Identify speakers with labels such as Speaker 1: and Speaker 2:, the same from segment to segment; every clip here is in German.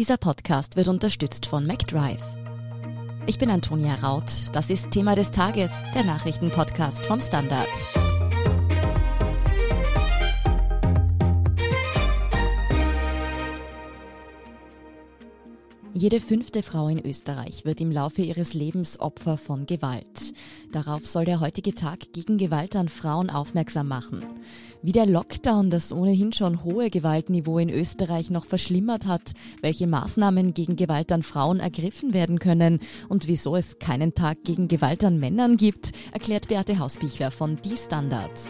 Speaker 1: Dieser Podcast wird unterstützt von MacDrive. Ich bin Antonia Raut. Das ist Thema des Tages, der Nachrichtenpodcast vom Standard. Jede fünfte Frau in Österreich wird im Laufe ihres Lebens Opfer von Gewalt. Darauf soll der heutige Tag gegen Gewalt an Frauen aufmerksam machen. Wie der Lockdown das ohnehin schon hohe Gewaltniveau in Österreich noch verschlimmert hat, welche Maßnahmen gegen Gewalt an Frauen ergriffen werden können und wieso es keinen Tag gegen Gewalt an Männern gibt, erklärt Beate Hausbichler von Die Standard.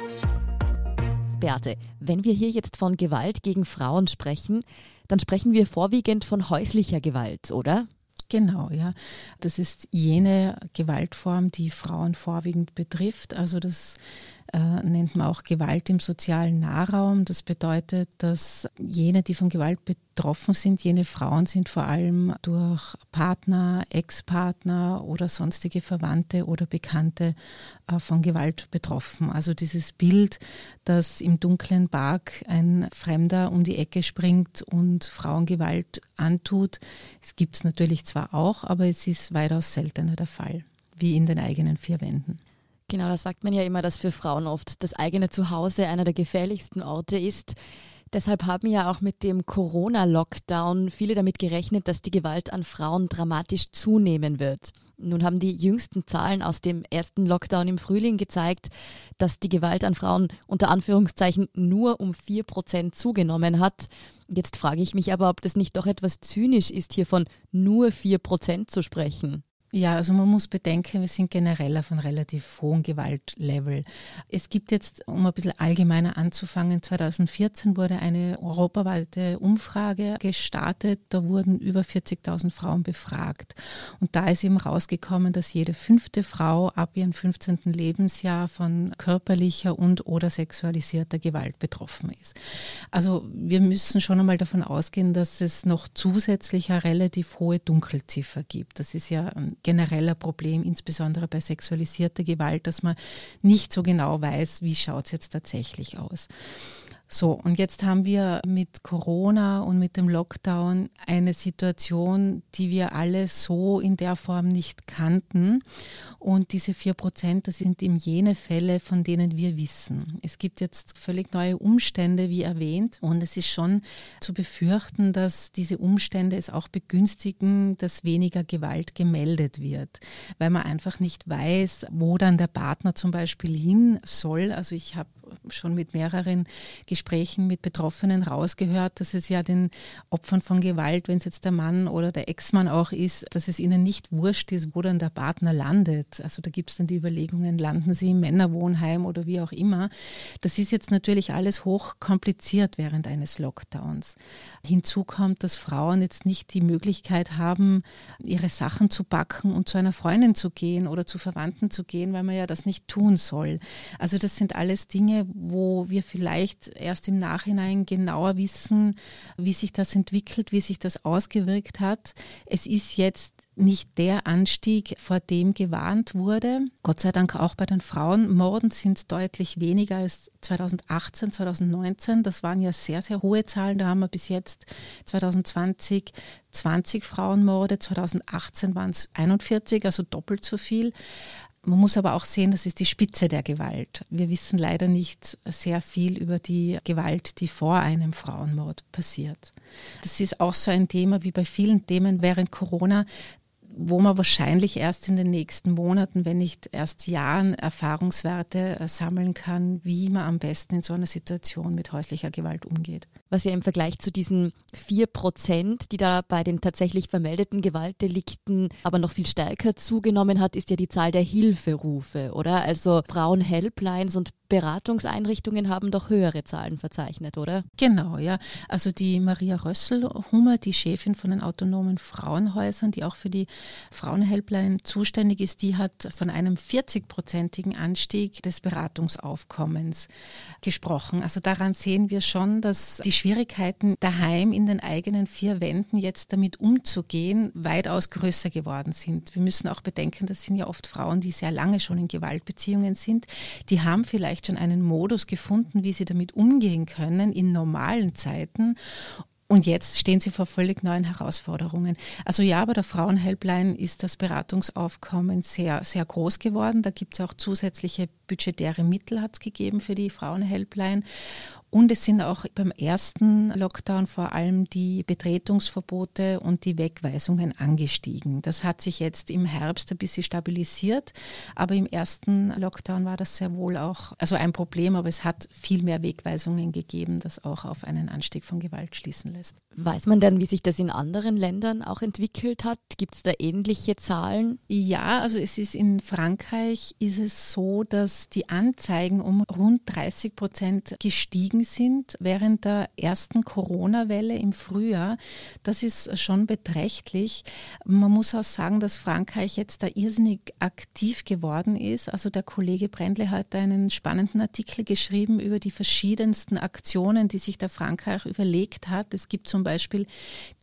Speaker 1: Beate, wenn wir hier jetzt von Gewalt gegen Frauen sprechen, dann sprechen wir vorwiegend von häuslicher Gewalt, oder?
Speaker 2: Genau, ja. Das ist jene Gewaltform, die Frauen vorwiegend betrifft. Also das äh, nennt man auch Gewalt im sozialen Nahraum. Das bedeutet, dass jene, die von Gewalt betroffen sind, jene Frauen sind vor allem durch Partner, Ex-Partner oder sonstige Verwandte oder Bekannte äh, von Gewalt betroffen. Also dieses Bild, dass im dunklen Park ein Fremder um die Ecke springt und Frauen Gewalt antut, es gibt es natürlich zwar auch, aber es ist weitaus seltener der Fall, wie in den eigenen vier Wänden.
Speaker 1: Genau, da sagt man ja immer, dass für Frauen oft das eigene Zuhause einer der gefährlichsten Orte ist. Deshalb haben ja auch mit dem Corona-Lockdown viele damit gerechnet, dass die Gewalt an Frauen dramatisch zunehmen wird. Nun haben die jüngsten Zahlen aus dem ersten Lockdown im Frühling gezeigt, dass die Gewalt an Frauen unter Anführungszeichen nur um vier Prozent zugenommen hat. Jetzt frage ich mich aber, ob das nicht doch etwas zynisch ist, hier von nur vier Prozent zu sprechen.
Speaker 2: Ja, also man muss bedenken, wir sind generell auf einem relativ hohen Gewaltlevel. Es gibt jetzt, um ein bisschen allgemeiner anzufangen, 2014 wurde eine europaweite Umfrage gestartet. Da wurden über 40.000 Frauen befragt. Und da ist eben rausgekommen, dass jede fünfte Frau ab ihrem 15. Lebensjahr von körperlicher und oder sexualisierter Gewalt betroffen ist. Also wir müssen schon einmal davon ausgehen, dass es noch zusätzlich eine relativ hohe Dunkelziffer gibt. Das ist ja genereller Problem, insbesondere bei sexualisierter Gewalt, dass man nicht so genau weiß, wie schaut es jetzt tatsächlich aus. So, und jetzt haben wir mit Corona und mit dem Lockdown eine Situation, die wir alle so in der Form nicht kannten. Und diese vier Prozent, das sind eben jene Fälle, von denen wir wissen. Es gibt jetzt völlig neue Umstände, wie erwähnt. Und es ist schon zu befürchten, dass diese Umstände es auch begünstigen, dass weniger Gewalt gemeldet wird, weil man einfach nicht weiß, wo dann der Partner zum Beispiel hin soll. Also ich habe schon mit mehreren Gesprächen mit Betroffenen rausgehört, dass es ja den Opfern von Gewalt, wenn es jetzt der Mann oder der Ex-Mann auch ist, dass es ihnen nicht wurscht ist, wo dann der Partner landet. Also da gibt es dann die Überlegungen, landen sie im Männerwohnheim oder wie auch immer. Das ist jetzt natürlich alles hoch kompliziert während eines Lockdowns. Hinzu kommt, dass Frauen jetzt nicht die Möglichkeit haben, ihre Sachen zu packen und zu einer Freundin zu gehen oder zu Verwandten zu gehen, weil man ja das nicht tun soll. Also das sind alles Dinge, wo wir vielleicht erst im Nachhinein genauer wissen, wie sich das entwickelt, wie sich das ausgewirkt hat. Es ist jetzt nicht der Anstieg, vor dem gewarnt wurde. Gott sei Dank auch bei den Frauenmorden sind es deutlich weniger als 2018, 2019. Das waren ja sehr, sehr hohe Zahlen. Da haben wir bis jetzt 2020 20 Frauenmorde, 2018 waren es 41, also doppelt so viel. Man muss aber auch sehen, das ist die Spitze der Gewalt. Wir wissen leider nicht sehr viel über die Gewalt, die vor einem Frauenmord passiert. Das ist auch so ein Thema wie bei vielen Themen während Corona, wo man wahrscheinlich erst in den nächsten Monaten, wenn nicht erst Jahren Erfahrungswerte äh, sammeln kann, wie man am besten in so einer Situation mit häuslicher Gewalt umgeht.
Speaker 1: Was ja im Vergleich zu diesen vier Prozent, die da bei den tatsächlich vermeldeten Gewaltdelikten aber noch viel stärker zugenommen hat, ist ja die Zahl der Hilferufe, oder? Also Frauenhelplines und Beratungseinrichtungen haben doch höhere Zahlen verzeichnet, oder?
Speaker 2: Genau, ja. Also die Maria Rössel-Hummer, die Chefin von den autonomen Frauenhäusern, die auch für die Frauenhelpline zuständig ist, die hat von einem 40-prozentigen Anstieg des Beratungsaufkommens gesprochen. Also daran sehen wir schon, dass die Schwierigkeiten daheim in den eigenen vier Wänden jetzt damit umzugehen weitaus größer geworden sind. Wir müssen auch bedenken, das sind ja oft Frauen, die sehr lange schon in Gewaltbeziehungen sind. Die haben vielleicht schon einen Modus gefunden, wie sie damit umgehen können in normalen Zeiten Und jetzt stehen sie vor völlig neuen Herausforderungen. Also ja, bei der Frauenhelpline ist das Beratungsaufkommen sehr, sehr groß geworden. Da gibt es auch zusätzliche budgetäre Mittel hat es gegeben für die Frauenhelpline. Und es sind auch beim ersten Lockdown vor allem die Betretungsverbote und die Wegweisungen angestiegen. Das hat sich jetzt im Herbst ein bisschen stabilisiert, aber im ersten Lockdown war das sehr wohl auch, also ein Problem, aber es hat viel mehr Wegweisungen gegeben, das auch auf einen Anstieg von Gewalt schließen lässt.
Speaker 1: Weiß man denn, wie sich das in anderen Ländern auch entwickelt hat? Gibt es da ähnliche Zahlen?
Speaker 2: Ja, also es ist in Frankreich ist es so, dass die Anzeigen um rund 30 Prozent gestiegen gestiegen sind während der ersten Corona-Welle im Frühjahr. Das ist schon beträchtlich. Man muss auch sagen, dass Frankreich jetzt da irrsinnig aktiv geworden ist. Also der Kollege Brendle hat einen spannenden Artikel geschrieben über die verschiedensten Aktionen, die sich der Frankreich überlegt hat. Es gibt zum Beispiel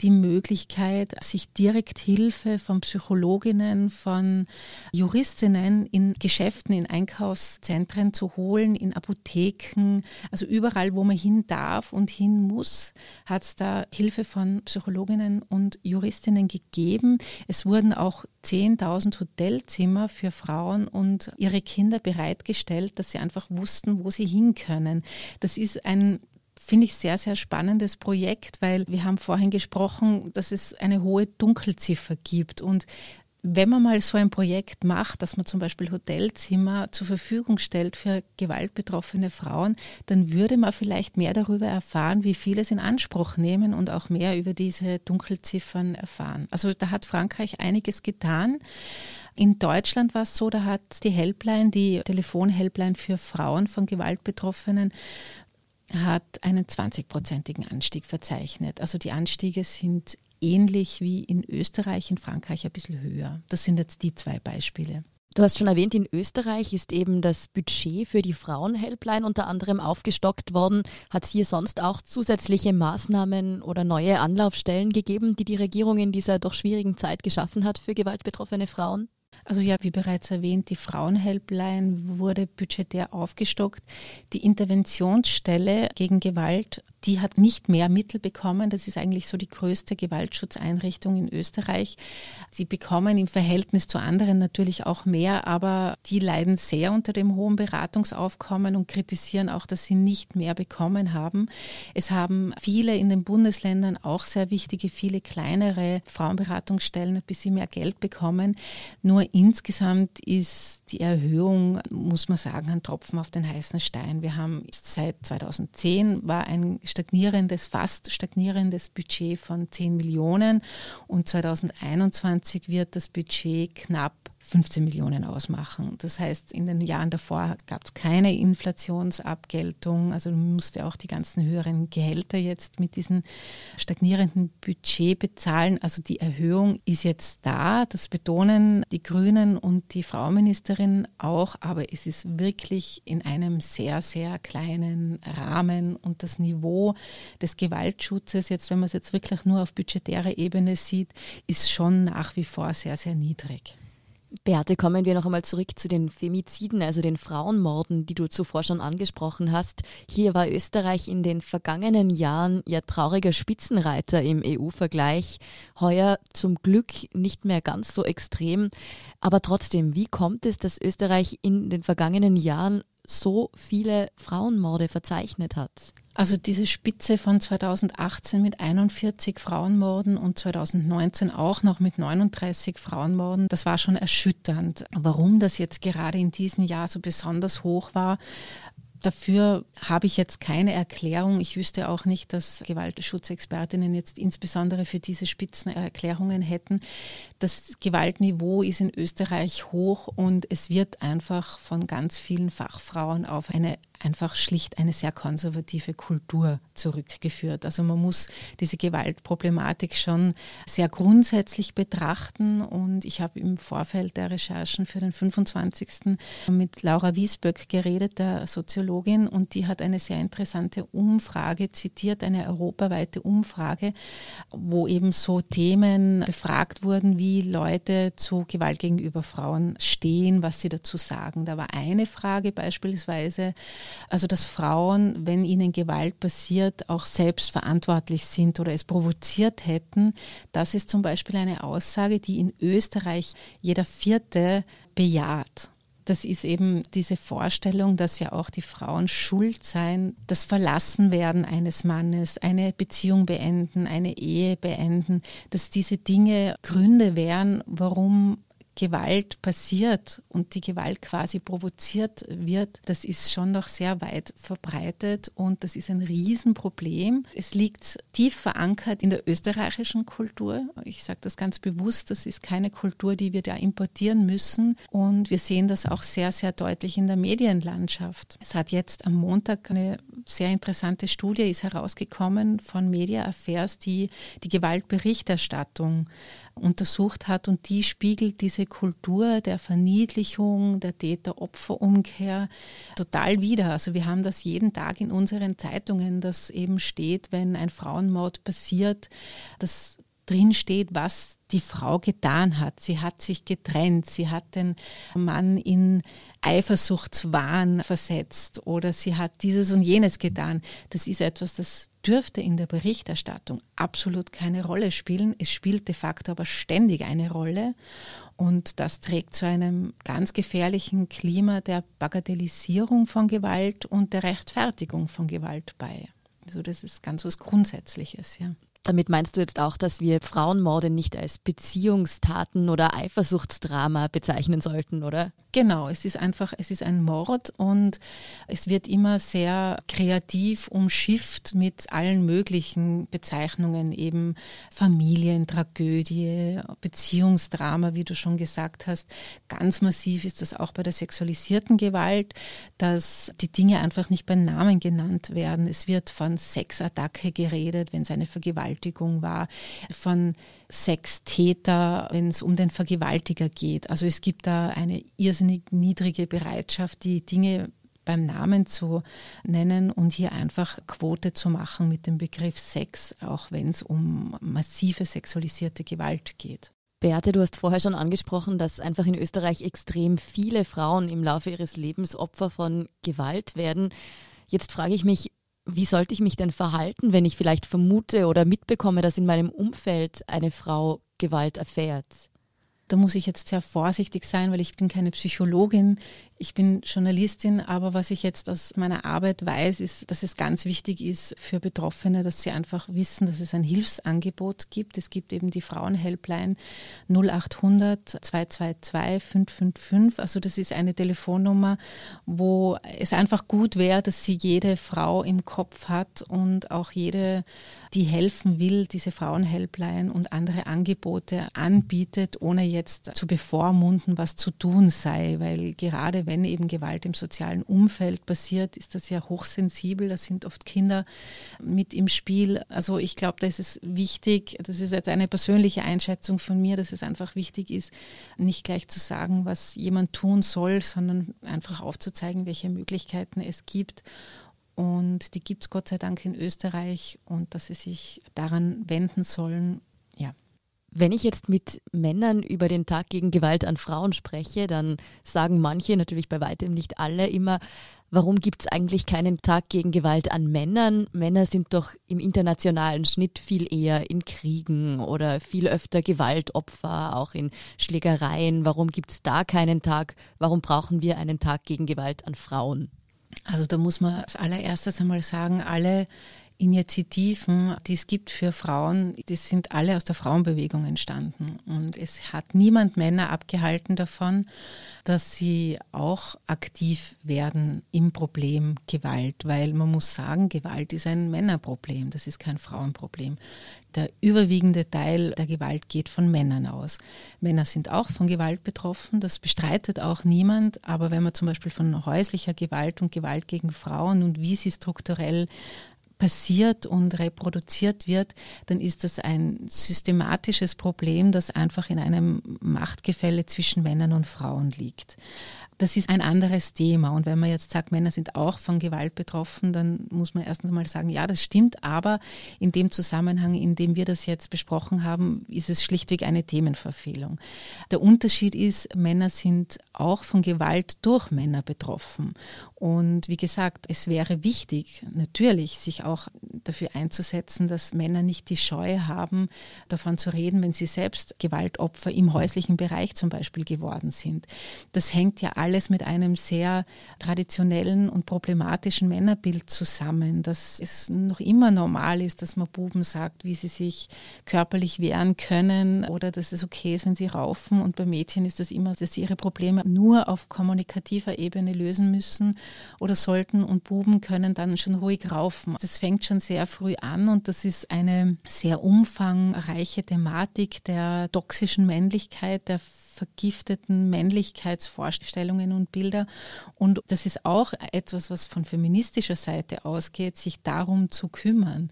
Speaker 2: die Möglichkeit, sich direkt Hilfe von Psychologinnen, von Juristinnen in Geschäften, in Einkaufszentren zu holen, in Apotheken, also überall überall, wo man hin darf und hin muss, hat es da Hilfe von Psychologinnen und Juristinnen gegeben. Es wurden auch 10.000 Hotelzimmer für Frauen und ihre Kinder bereitgestellt, dass sie einfach wussten, wo sie hin können. Das ist ein finde ich sehr, sehr spannendes Projekt, weil wir haben vorhin gesprochen, dass es eine hohe Dunkelziffer gibt und wenn man mal so ein Projekt macht, dass man zum Beispiel Hotelzimmer zur Verfügung stellt für gewaltbetroffene Frauen, dann würde man vielleicht mehr darüber erfahren, wie viele es in Anspruch nehmen und auch mehr über diese Dunkelziffern erfahren. Also da hat Frankreich einiges getan. In Deutschland war es so, da hat die Helpline, die Telefonhelpline für Frauen von Gewaltbetroffenen, hat einen 20-prozentigen Anstieg verzeichnet. Also die Anstiege sind ähnlich wie in Österreich, in Frankreich ein bisschen höher. Das sind jetzt die zwei Beispiele.
Speaker 1: Du hast schon erwähnt, in Österreich ist eben das Budget für die Frauenhelpline unter anderem aufgestockt worden. Hat es hier sonst auch zusätzliche Maßnahmen oder neue Anlaufstellen gegeben, die die Regierung in dieser doch schwierigen Zeit geschaffen hat für gewaltbetroffene Frauen?
Speaker 2: Also ja, wie bereits erwähnt, die Frauenhelpline wurde budgetär aufgestockt. Die Interventionsstelle gegen Gewalt die hat nicht mehr Mittel bekommen. Das ist eigentlich so die größte Gewaltschutzeinrichtung in Österreich. Sie bekommen im Verhältnis zu anderen natürlich auch mehr, aber die leiden sehr unter dem hohen Beratungsaufkommen und kritisieren auch, dass sie nicht mehr bekommen haben. Es haben viele in den Bundesländern auch sehr wichtige, viele kleinere Frauenberatungsstellen ein bisschen mehr Geld bekommen. Nur insgesamt ist die Erhöhung, muss man sagen, ein Tropfen auf den heißen Stein. Wir haben seit 2010 war ein stagnierendes, fast stagnierendes Budget von 10 Millionen. Und 2021 wird das Budget knapp 15 Millionen ausmachen. Das heißt, in den Jahren davor gab es keine Inflationsabgeltung, also musste auch die ganzen höheren Gehälter jetzt mit diesem stagnierenden Budget bezahlen. Also die Erhöhung ist jetzt da, das betonen die Grünen und die Frauenministerin auch, aber es ist wirklich in einem sehr, sehr kleinen Rahmen und das Niveau des Gewaltschutzes, jetzt wenn man es jetzt wirklich nur auf budgetärer Ebene sieht, ist schon nach wie vor sehr, sehr niedrig.
Speaker 1: Beate, kommen wir noch einmal zurück zu den Femiziden, also den Frauenmorden, die du zuvor schon angesprochen hast. Hier war Österreich in den vergangenen Jahren ja trauriger Spitzenreiter im EU-Vergleich. Heuer zum Glück nicht mehr ganz so extrem. Aber trotzdem, wie kommt es, dass Österreich in den vergangenen Jahren so viele Frauenmorde verzeichnet hat?
Speaker 2: Also diese Spitze von 2018 mit 41 Frauenmorden und 2019 auch noch mit 39 Frauenmorden, das war schon erschütternd. Warum das jetzt gerade in diesem Jahr so besonders hoch war, Dafür habe ich jetzt keine Erklärung. Ich wüsste auch nicht, dass Gewaltschutzexpertinnen jetzt insbesondere für diese Spitzen Erklärungen hätten. Das Gewaltniveau ist in Österreich hoch und es wird einfach von ganz vielen Fachfrauen auf eine einfach schlicht eine sehr konservative Kultur zurückgeführt. Also man muss diese Gewaltproblematik schon sehr grundsätzlich betrachten und ich habe im Vorfeld der Recherchen für den 25. mit Laura Wiesböck geredet, der Soziologin, und die hat eine sehr interessante Umfrage zitiert, eine europaweite Umfrage, wo eben so Themen befragt wurden, wie Leute zu Gewalt gegenüber Frauen stehen, was sie dazu sagen. Da war eine Frage beispielsweise, Also dass Frauen, wenn ihnen Gewalt passiert, auch selbst verantwortlich sind oder es provoziert hätten, das ist zum Beispiel eine Aussage, die in Österreich jeder Vierte bejaht. Das ist eben diese Vorstellung, dass ja auch die Frauen schuld seien, das Verlassenwerden eines Mannes, eine Beziehung beenden, eine Ehe beenden, dass diese Dinge Gründe wären, warum Gewalt passiert und die Gewalt quasi provoziert wird, das ist schon noch sehr weit verbreitet und das ist ein Riesenproblem. Es liegt tief verankert in der österreichischen Kultur. Ich sage das ganz bewusst, das ist keine Kultur, die wir da importieren müssen und wir sehen das auch sehr, sehr deutlich in der Medienlandschaft. Es hat jetzt am Montag eine sehr interessante Studie ist herausgekommen von Media Affairs, die die Gewaltberichterstattung untersucht hat und die spiegelt diese Kultur der Verniedlichung, der Täter-Opfer-Umkehr total wider. Also wir haben das jeden Tag in unseren Zeitungen, dass eben steht, wenn ein Frauenmord passiert, dass drin steht, was die Frau getan hat. Sie hat sich getrennt, sie hat den Mann in Eifersuchtswahn versetzt oder sie hat dieses und jenes getan. Das ist etwas, das dürfte in der Berichterstattung absolut keine Rolle spielen. Es spielt de facto aber ständig eine Rolle und das trägt zu einem ganz gefährlichen Klima der Bagatellisierung von Gewalt und der Rechtfertigung von Gewalt bei. Also das ist ganz was Grundsätzliches, ja.
Speaker 1: Damit meinst du jetzt auch, dass wir Frauenmorde nicht als Beziehungstaten oder Eifersuchtsdrama bezeichnen sollten, oder?
Speaker 2: Genau, es ist einfach, es ist ein Mord und es wird immer sehr kreativ umschifft mit allen möglichen Bezeichnungen, eben Familientragödie, Beziehungsdrama, wie du schon gesagt hast. Ganz massiv ist das auch bei der sexualisierten Gewalt, dass die Dinge einfach nicht beim Namen genannt werden. Es wird von Sexattacke geredet, wenn es eine Vergewaltigung Vergewaltigung war, von Sextäter, wenn es um den Vergewaltiger geht. Also es gibt da eine irrsinnig niedrige Bereitschaft, die Dinge beim Namen zu nennen und hier einfach Quote zu machen mit dem Begriff Sex, auch wenn es um massive sexualisierte Gewalt geht.
Speaker 1: Beate, du hast vorher schon angesprochen, dass einfach in Österreich extrem viele Frauen im Laufe ihres Lebens Opfer von Gewalt werden. Jetzt frage ich mich, wie sollte ich mich denn verhalten, wenn ich vielleicht vermute oder mitbekomme, dass in meinem Umfeld eine Frau Gewalt erfährt?
Speaker 2: Da muss ich jetzt sehr vorsichtig sein, weil ich bin keine Psychologin. Ich bin Journalistin, aber was ich jetzt aus meiner Arbeit weiß, ist, dass es ganz wichtig ist für Betroffene, dass sie einfach wissen, dass es ein Hilfsangebot gibt. Es gibt eben die Frauenhelpline 0800 222 555. Also das ist eine Telefonnummer, wo es einfach gut wäre, dass sie jede Frau im Kopf hat und auch jede, die helfen will, diese Frauenhelpline und andere Angebote anbietet, ohne jetzt zu bevormunden, was zu tun sei, weil gerade wenn eben Gewalt im sozialen Umfeld passiert, ist das ja hochsensibel. Da sind oft Kinder mit im Spiel. Also ich glaube, da ist wichtig, das ist jetzt eine persönliche Einschätzung von mir, dass es einfach wichtig ist, nicht gleich zu sagen, was jemand tun soll, sondern einfach aufzuzeigen, welche Möglichkeiten es gibt. Und die gibt es Gott sei Dank in Österreich und dass sie sich daran wenden sollen
Speaker 1: wenn ich jetzt mit Männern über den Tag gegen Gewalt an Frauen spreche, dann sagen manche, natürlich bei weitem nicht alle, immer, warum gibt es eigentlich keinen Tag gegen Gewalt an Männern? Männer sind doch im internationalen Schnitt viel eher in Kriegen oder viel öfter Gewaltopfer, auch in Schlägereien. Warum gibt es da keinen Tag? Warum brauchen wir einen Tag gegen Gewalt an Frauen?
Speaker 2: Also da muss man als allererstes einmal sagen, alle Initiativen, die es gibt für Frauen, die sind alle aus der Frauenbewegung entstanden. Und es hat niemand Männer abgehalten davon, dass sie auch aktiv werden im Problem Gewalt, weil man muss sagen, Gewalt ist ein Männerproblem, das ist kein Frauenproblem. Der überwiegende Teil der Gewalt geht von Männern aus. Männer sind auch von Gewalt betroffen, das bestreitet auch niemand, aber wenn man zum Beispiel von häuslicher Gewalt und Gewalt gegen Frauen und wie sie strukturell passiert und reproduziert wird, dann ist das ein systematisches Problem, das einfach in einem Machtgefälle zwischen Männern und Frauen liegt das ist ein anderes Thema. Und wenn man jetzt sagt, Männer sind auch von Gewalt betroffen, dann muss man erstens mal sagen, ja, das stimmt. Aber in dem Zusammenhang, in dem wir das jetzt besprochen haben, ist es schlichtweg eine Themenverfehlung. Der Unterschied ist, Männer sind auch von Gewalt durch Männer betroffen. Und wie gesagt, es wäre wichtig, natürlich, sich auch dafür einzusetzen, dass Männer nicht die Scheu haben, davon zu reden, wenn sie selbst Gewaltopfer im häuslichen Bereich zum Beispiel geworden sind. Das hängt ja alles mit einem sehr traditionellen und problematischen Männerbild zusammen, dass es noch immer normal ist, dass man Buben sagt, wie sie sich körperlich wehren können oder dass es okay ist, wenn sie raufen. Und bei Mädchen ist das immer, dass sie ihre Probleme nur auf kommunikativer Ebene lösen müssen oder sollten und Buben können dann schon ruhig raufen. Das fängt schon sehr früh an und das ist eine sehr umfangreiche Thematik der toxischen Männlichkeit, der vergifteten Männlichkeitsvorstellungen und Bilder. Und das ist auch etwas, was von feministischer Seite ausgeht, sich darum zu kümmern.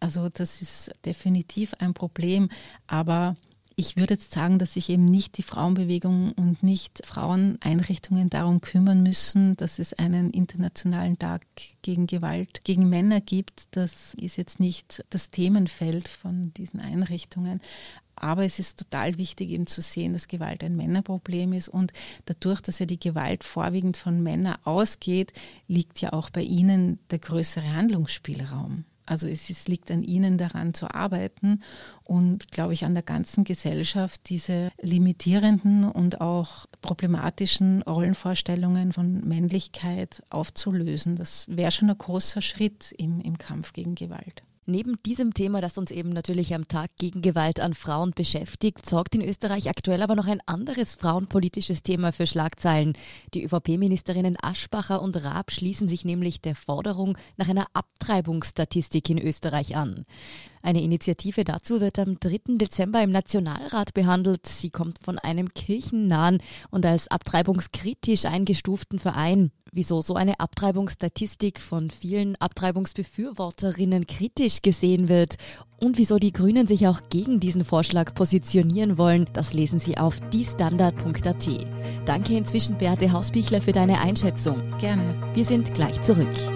Speaker 2: Also das ist definitiv ein Problem. Aber ich würde jetzt sagen, dass sich eben nicht die Frauenbewegung und nicht Fraueneinrichtungen darum kümmern müssen, dass es einen internationalen Tag gegen Gewalt gegen Männer gibt. Das ist jetzt nicht das Themenfeld von diesen Einrichtungen. Aber es ist total wichtig eben zu sehen, dass Gewalt ein Männerproblem ist und dadurch, dass ja die Gewalt vorwiegend von Männern ausgeht, liegt ja auch bei ihnen der größere Handlungsspielraum. Also es ist, liegt an Ihnen daran zu arbeiten und, glaube ich, an der ganzen Gesellschaft diese limitierenden und auch problematischen Rollenvorstellungen von Männlichkeit aufzulösen. Das wäre schon ein großer Schritt im, im Kampf gegen Gewalt.
Speaker 1: Neben diesem Thema, das uns eben natürlich am Tag gegen Gewalt an Frauen beschäftigt, sorgt in Österreich aktuell aber noch ein anderes frauenpolitisches Thema für Schlagzeilen. Die ÖVP-Ministerinnen Aschbacher und Raab schließen sich nämlich der Forderung nach einer Abtreibungsstatistik in Österreich an. Eine Initiative dazu wird am 3. Dezember im Nationalrat behandelt. Sie kommt von einem kirchennahen und als abtreibungskritisch eingestuften Verein. Wieso so eine Abtreibungsstatistik von vielen Abtreibungsbefürworterinnen kritisch gesehen wird und wieso die Grünen sich auch gegen diesen Vorschlag positionieren wollen, das lesen Sie auf diestandard.at. Danke inzwischen Beate Hausbichler für deine Einschätzung.
Speaker 2: Gerne.
Speaker 1: Wir sind gleich zurück.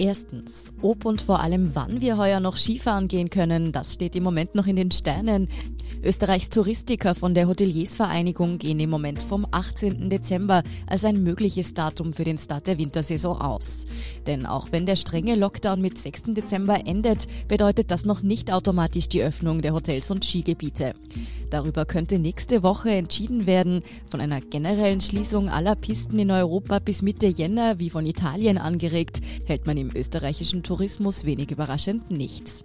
Speaker 1: Erstens, ob und vor allem wann wir heuer noch Skifahren gehen können, das steht im Moment noch in den Sternen. Österreichs Touristiker von der Hoteliersvereinigung gehen im Moment vom 18. Dezember als ein mögliches Datum für den Start der Wintersaison aus. Denn auch wenn der strenge Lockdown mit 6. Dezember endet, bedeutet das noch nicht automatisch die Öffnung der Hotels und Skigebiete. Darüber könnte nächste Woche entschieden werden. Von einer generellen Schließung aller Pisten in Europa bis Mitte Jänner, wie von Italien angeregt, hält man im österreichischen Tourismus wenig überraschend nichts.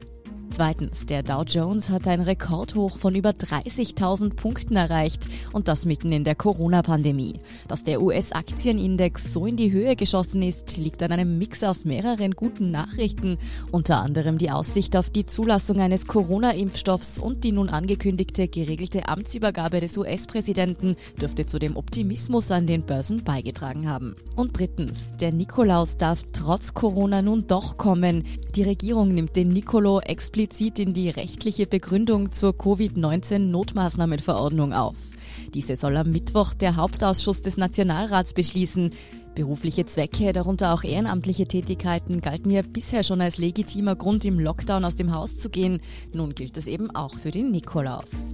Speaker 1: Zweitens, der Dow Jones hat ein Rekordhoch von über 30.000 Punkten erreicht und das mitten in der Corona-Pandemie. Dass der US-Aktienindex so in die Höhe geschossen ist, liegt an einem Mix aus mehreren guten Nachrichten, unter anderem die Aussicht auf die Zulassung eines Corona-Impfstoffs und die nun angekündigte geregelte Amtsübergabe des US-Präsidenten dürfte zu dem Optimismus an den Börsen beigetragen haben. Und drittens, der Nikolaus darf trotz Corona nun doch kommen. Die Regierung nimmt den Nikolo explizit explizit in die rechtliche Begründung zur Covid-19-Notmaßnahmenverordnung auf. Diese soll am Mittwoch der Hauptausschuss des Nationalrats beschließen. Berufliche Zwecke, darunter auch ehrenamtliche Tätigkeiten, galten ja bisher schon als legitimer Grund, im Lockdown aus dem Haus zu gehen. Nun gilt es eben auch für den Nikolaus.